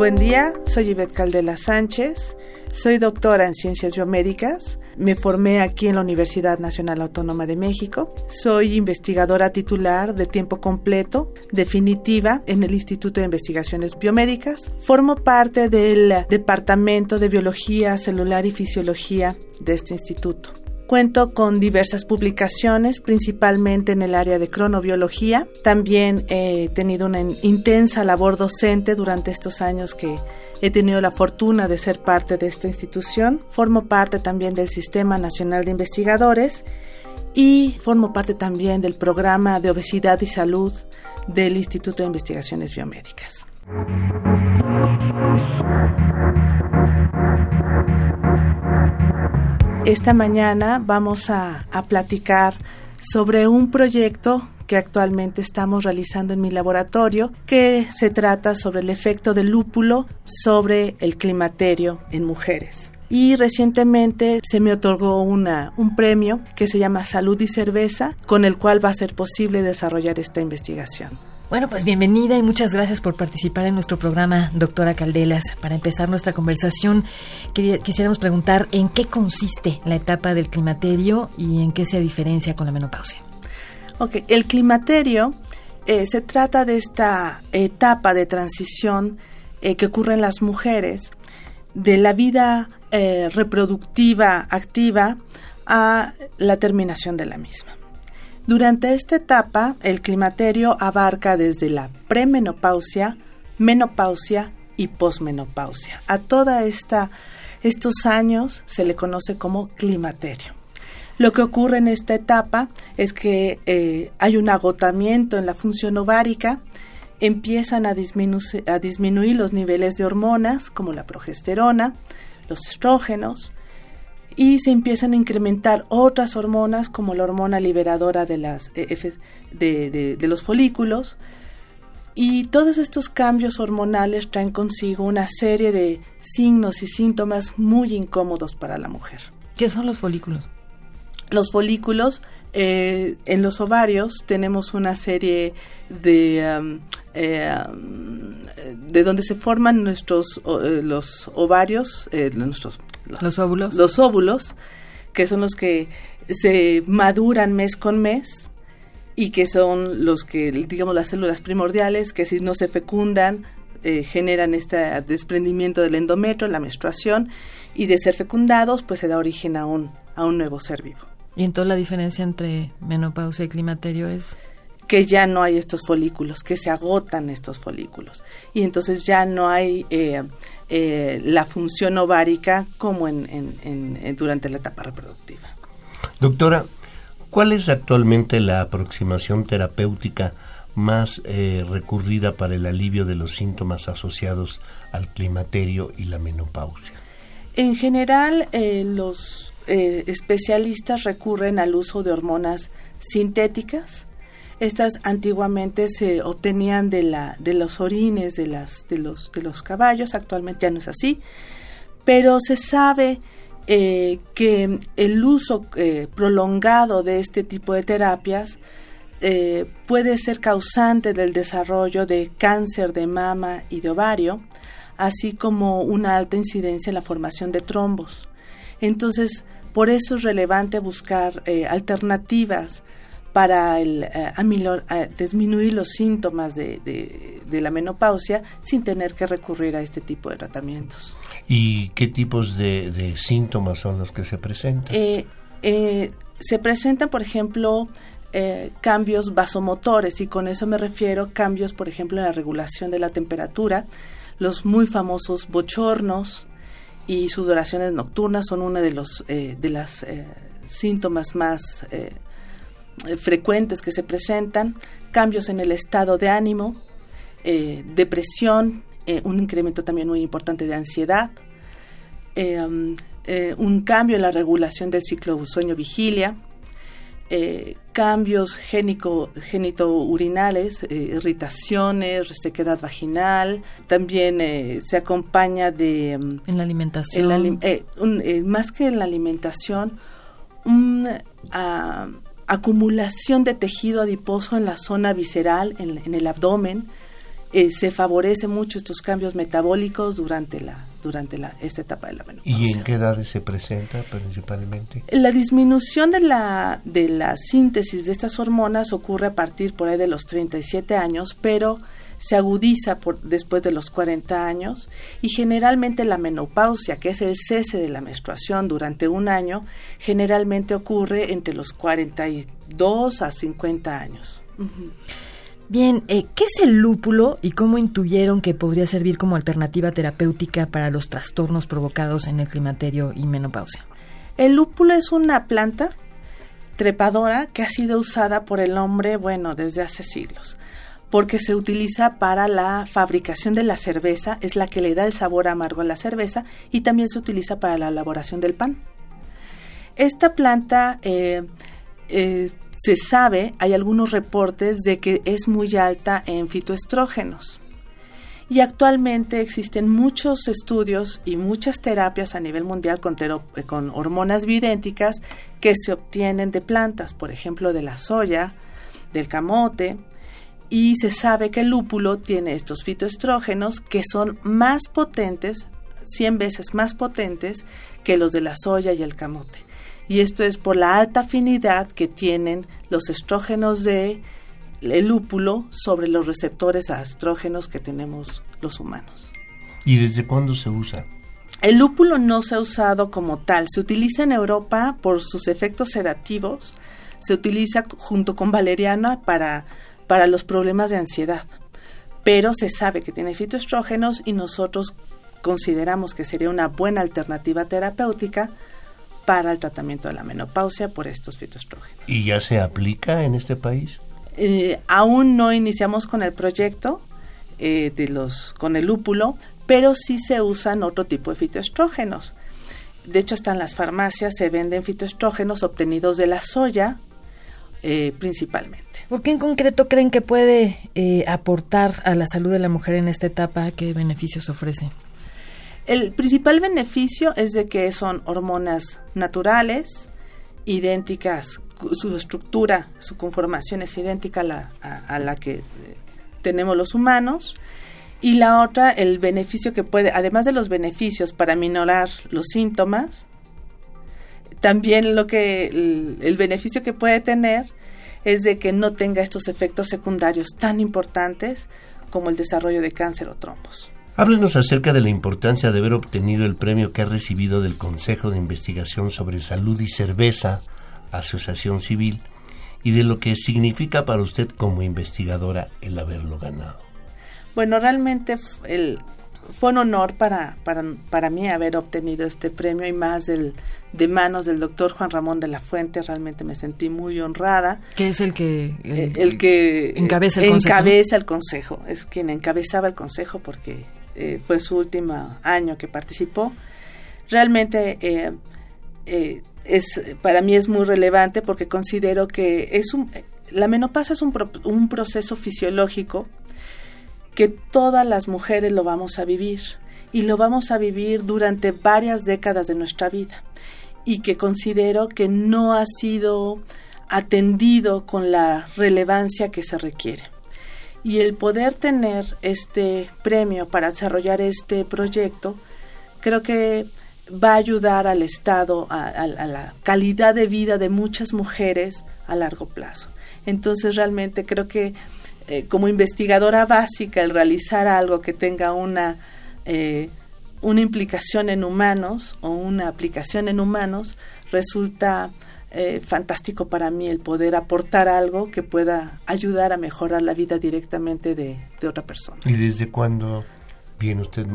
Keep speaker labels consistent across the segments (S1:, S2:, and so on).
S1: Buen día, soy Ivette Caldela Sánchez, soy doctora en ciencias biomédicas, me formé aquí en la Universidad Nacional Autónoma de México, soy investigadora titular de tiempo completo, definitiva, en el Instituto de Investigaciones Biomédicas, formo parte del Departamento de Biología Celular y Fisiología de este instituto. Cuento con diversas publicaciones, principalmente en el área de cronobiología. También he tenido una intensa labor docente durante estos años que he tenido la fortuna de ser parte de esta institución. Formo parte también del Sistema Nacional de Investigadores y formo parte también del programa de obesidad y salud del Instituto de Investigaciones Biomédicas. Esta mañana vamos a, platicar sobre un proyecto que actualmente estamos realizando en mi laboratorio, que se trata sobre el efecto del lúpulo sobre el climaterio en mujeres. Y recientemente se me otorgó una, un premio que se llama Salud y Cerveza, con el cual va a ser posible desarrollar esta investigación.
S2: Bueno, pues bienvenida y muchas gracias por participar en nuestro programa, doctora Caldelas. Para empezar nuestra conversación, quisiéramos preguntar en qué consiste la etapa del climaterio y en qué se diferencia con la menopausia.
S1: Ok, el climaterio eh, se trata de esta etapa de transición eh, que ocurre en las mujeres de la vida eh, reproductiva activa a la terminación de la misma. Durante esta etapa, el climaterio abarca desde la premenopausia, menopausia y posmenopausia. A toda esta estos años se le conoce como climaterio. Lo que ocurre en esta etapa es que eh, hay un agotamiento en la función ovárica, empiezan a, a disminuir los niveles de hormonas como la progesterona, los estrógenos, y se empiezan a incrementar otras hormonas como la hormona liberadora de, las, eh, de, los folículos. Y todos estos cambios hormonales traen consigo una serie de signos y síntomas muy incómodos para la mujer.
S2: ¿Qué son los folículos?
S1: Los folículos, eh, en los ovarios tenemos una serie de... Um, eh, um, de donde se forman nuestros los ovarios, nuestros
S2: los, óvulos.
S1: Los óvulos, que son los que se maduran mes con mes y que son los que, digamos, las células primordiales, que si no se fecundan, eh, generan este desprendimiento del endometrio, la menstruación, y de ser fecundados, pues se da origen a un, a un nuevo ser vivo.
S2: ¿Y entonces la diferencia entre menopausia y climaterio es?
S1: que ya no hay estos folículos, que se agotan estos folículos. Y entonces ya no hay eh, eh, la función ovárica como en, durante la etapa reproductiva.
S3: Doctora, ¿cuál es actualmente la aproximación terapéutica más eh, recurrida para el alivio de los síntomas asociados al climaterio y la menopausia?
S1: En general, eh, especialistas recurren al uso de hormonas sintéticas, estas antiguamente se obtenían de, la, de los orines de, las, de, los, de los caballos, actualmente ya no es así, pero se sabe eh, que el uso eh, prolongado de este tipo de terapias puede ser causante del desarrollo de cáncer de mama y de ovario, así como una alta incidencia en la formación de trombos. Entonces, por eso es relevante buscar alternativas para el, eh, eh, disminuir los síntomas de, la menopausia sin tener que recurrir a este tipo de tratamientos.
S3: ¿Y qué tipos de, síntomas son los que se presentan?
S1: Eh, se presentan, por ejemplo, cambios vasomotores y con eso me refiero cambios, por ejemplo, en la regulación de la temperatura, los muy famosos bochornos y sudoraciones nocturnas son uno de los de las síntomas más eh, frecuentes que se presentan, cambios en el estado de ánimo, eh, depresión, eh, un incremento también muy importante de ansiedad, um, un cambio en la regulación del ciclo sueño-vigilia, cambios génico, genitourinales, irritaciones, resequedad vaginal, también se acompaña de...
S2: Um, en la alimentación.
S1: más que en la alimentación, una ah, acumulación de tejido adiposo en la zona visceral, en, el abdomen. Eh, se favorece mucho estos cambios metabólicos durante la durante la, esta etapa de la menopausia.
S3: ¿Y en qué edades se presenta principalmente?
S1: La disminución de la, de la síntesis de estas hormonas ocurre a partir por ahí de los 37 años, pero se agudiza por, después de los 40 años y generalmente la menopausia, que es el cese de la menstruación durante un año, generalmente ocurre entre los 42 a 50 años.
S2: Bien, eh, ¿qué es el lúpulo y cómo intuyeron que podría servir como alternativa terapéutica para los trastornos provocados en el climaterio y menopausia?
S1: El lúpulo es una planta trepadora que ha sido usada por el hombre, bueno, desde hace siglos porque se utiliza para la fabricación de la cerveza, es la que le da el sabor amargo a la cerveza y también se utiliza para la elaboración del pan. Esta planta eh, eh, se sabe, hay algunos reportes de que es muy alta en fitoestrógenos. Y actualmente existen muchos estudios y muchas terapias a nivel mundial con, con hormonas bioidénticas que se obtienen de plantas, por ejemplo de la soya, del camote, y se sabe que el lúpulo tiene estos fitoestrógenos que son más potentes, 100 veces más potentes que los de la soya y el camote. Y esto es por la alta afinidad que tienen los estrógenos de el lúpulo sobre los receptores a estrógenos que tenemos los humanos.
S3: ¿Y desde cuándo se usa?
S1: El lúpulo no se ha usado como tal, se utiliza en Europa por sus efectos sedativos, se utiliza junto con valeriana para para los problemas de ansiedad. Pero se sabe que tiene fitoestrógenos y nosotros consideramos que sería una buena alternativa terapéutica para el tratamiento de la menopausia por estos fitoestrógenos.
S3: ¿Y ya se aplica en este país?
S1: Eh, aún no iniciamos con el proyecto eh, de los con el lúpulo, pero sí se usan otro tipo de fitoestrógenos. De hecho, hasta en las farmacias se venden fitoestrógenos obtenidos de la soya, eh, principalmente.
S2: ¿Por qué en concreto creen que puede eh, aportar a la salud de la mujer en esta etapa? ¿Qué beneficios ofrece?
S1: El principal beneficio es de que son hormonas naturales, idénticas, su estructura, su conformación es idéntica a la, que eh, tenemos los humanos. Y la otra, el beneficio que puede, además de los beneficios para minorar los síntomas, también lo que el, beneficio que puede tener es de que no tenga estos efectos secundarios tan importantes como el desarrollo de cáncer o trombos.
S3: Háblenos acerca de la importancia de haber obtenido el premio que ha recibido del Consejo de Investigación sobre Salud y Cerveza, Asociación Civil, y de lo que significa para usted como investigadora el haberlo ganado.
S1: Bueno, realmente el, fue un honor para, para, para, mí haber obtenido este premio y más del, de manos del doctor Juan Ramón de la Fuente. Realmente me sentí muy honrada.
S2: Que es el que,
S1: el, que encabeza el, encabeza el consejo. Es quien encabezaba el consejo porque eh, fue su último año que participó. Realmente eh, eh, es, para mí es muy relevante porque considero que es un, la menopausia es un, un proceso fisiológico que todas las mujeres lo vamos a vivir y lo vamos a vivir durante varias décadas de nuestra vida y que considero que no ha sido atendido con la relevancia que se requiere. Y el poder tener este premio para desarrollar este proyecto, creo que va a ayudar al Estado, a, la calidad de vida de muchas mujeres a largo plazo. Entonces realmente creo que eh, como investigadora básica el realizar algo que tenga una, eh, una implicación en humanos o una aplicación en humanos resulta eh, fantástico para mí el poder aportar algo que pueda ayudar a mejorar la vida directamente de, de otra persona.
S3: ¿Y desde cuándo viene usted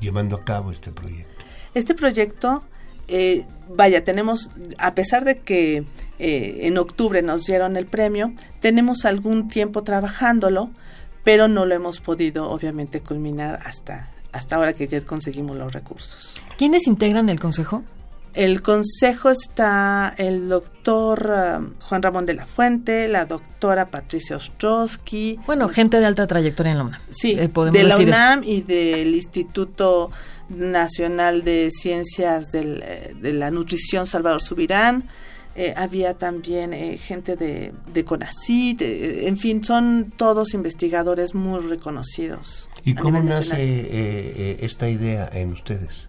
S3: llevando a cabo este proyecto?
S1: Este proyecto, vaya, tenemos, a pesar de que eh, en octubre nos dieron el premio. Tenemos algún tiempo trabajándolo, pero no lo hemos podido obviamente culminar hasta, hasta ahora que ya conseguimos los recursos.
S2: ¿Quiénes integran el consejo?
S1: El consejo está el doctor um, Juan Ramón de la Fuente, la doctora Patricia Ostrowski.
S2: Bueno, gente de alta trayectoria en la UNAM.
S1: Sí, eh, de la UNAM y del Instituto Nacional de Ciencias eh, de la Nutrición Salvador Subirán. Eh, había también gente de, de CONACYT, en fin, son todos investigadores muy reconocidos.
S3: ¿Y cómo nace esta idea en ustedes?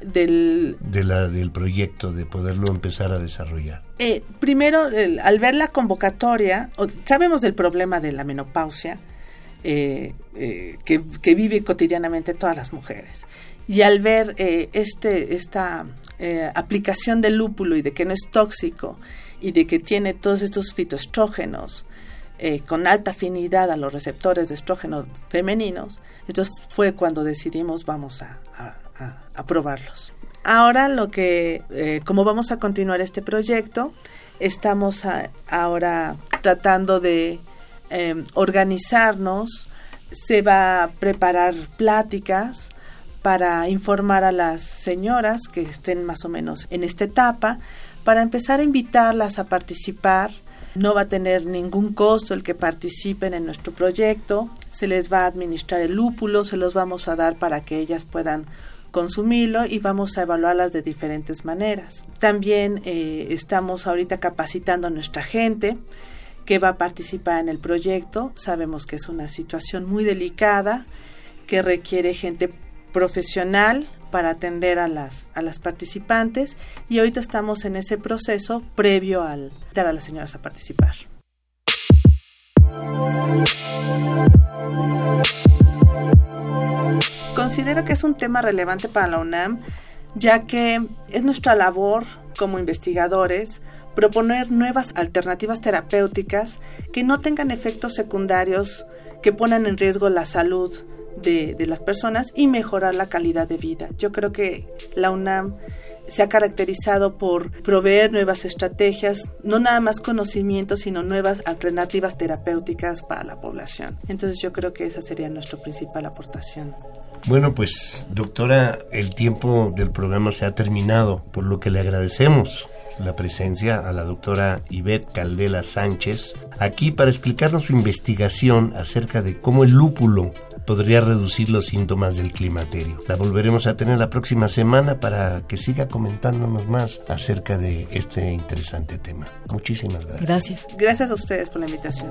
S1: Del
S3: de la, del proyecto de poderlo empezar a desarrollar.
S1: Eh, primero al ver la convocatoria sabemos del problema de la menopausia eh, eh, que, que vive cotidianamente todas las mujeres. Y al ver este esta aplicación del lúpulo y de que no es tóxico y de que tiene todos estos fitoestrógenos con alta afinidad a los receptores de estrógenos femeninos entonces fue cuando decidimos vamos a aprobarlos. Ahora lo que, eh, como vamos a continuar este proyecto, estamos ahora tratando de em, organizarnos, se va a preparar pláticas para informar a las señoras que estén más o menos en esta etapa, para empezar a invitarlas a participar. No va a tener ningún costo el que participen en nuestro proyecto, se les va a administrar el lúpulo, se los vamos a dar para que ellas puedan consumirlo y vamos a evaluarlas de diferentes maneras. También eh, estamos ahorita capacitando a nuestra gente que va a participar en el proyecto. Sabemos que es una situación muy delicada que requiere gente profesional para atender a las, a las participantes y ahorita estamos en ese proceso previo al dar a las señoras a participar. Considero que es un tema relevante para la UNAM, ya que es nuestra labor como investigadores proponer nuevas alternativas terapéuticas que no tengan efectos secundarios que pongan en riesgo la salud de, de, las personas y mejorar la calidad de vida. Yo creo que la UNAM se ha caracterizado por proveer nuevas estrategias, no nada más conocimiento, sino nuevas alternativas terapéuticas para la población. Entonces yo creo que esa sería nuestra principal aportación.
S3: Bueno, pues doctora, el tiempo del programa se ha terminado, por lo que le agradecemos la presencia a la doctora Ivette Caldela Sánchez aquí para explicarnos su investigación acerca de cómo el lúpulo podría reducir los síntomas del climaterio. La volveremos a tener la próxima semana para que siga comentándonos más acerca de este interesante tema. Muchísimas gracias.
S2: Gracias.
S1: Gracias a ustedes por la invitación.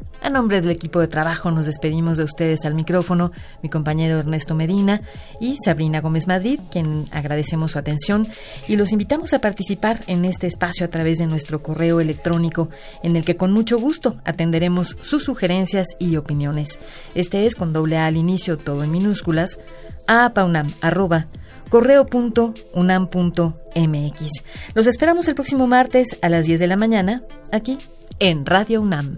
S2: A nombre del equipo de trabajo nos despedimos de ustedes al micrófono, mi compañero Ernesto Medina y Sabrina Gómez Madrid, quien agradecemos su atención y los invitamos a participar en este espacio a través de nuestro correo electrónico, en el que con mucho gusto atenderemos sus sugerencias y opiniones. Este es con doble A al inicio, todo en minúsculas, apaunam, arroba, correo.unam.mx. Los esperamos el próximo martes a las 10 de la mañana, aquí en Radio UNAM.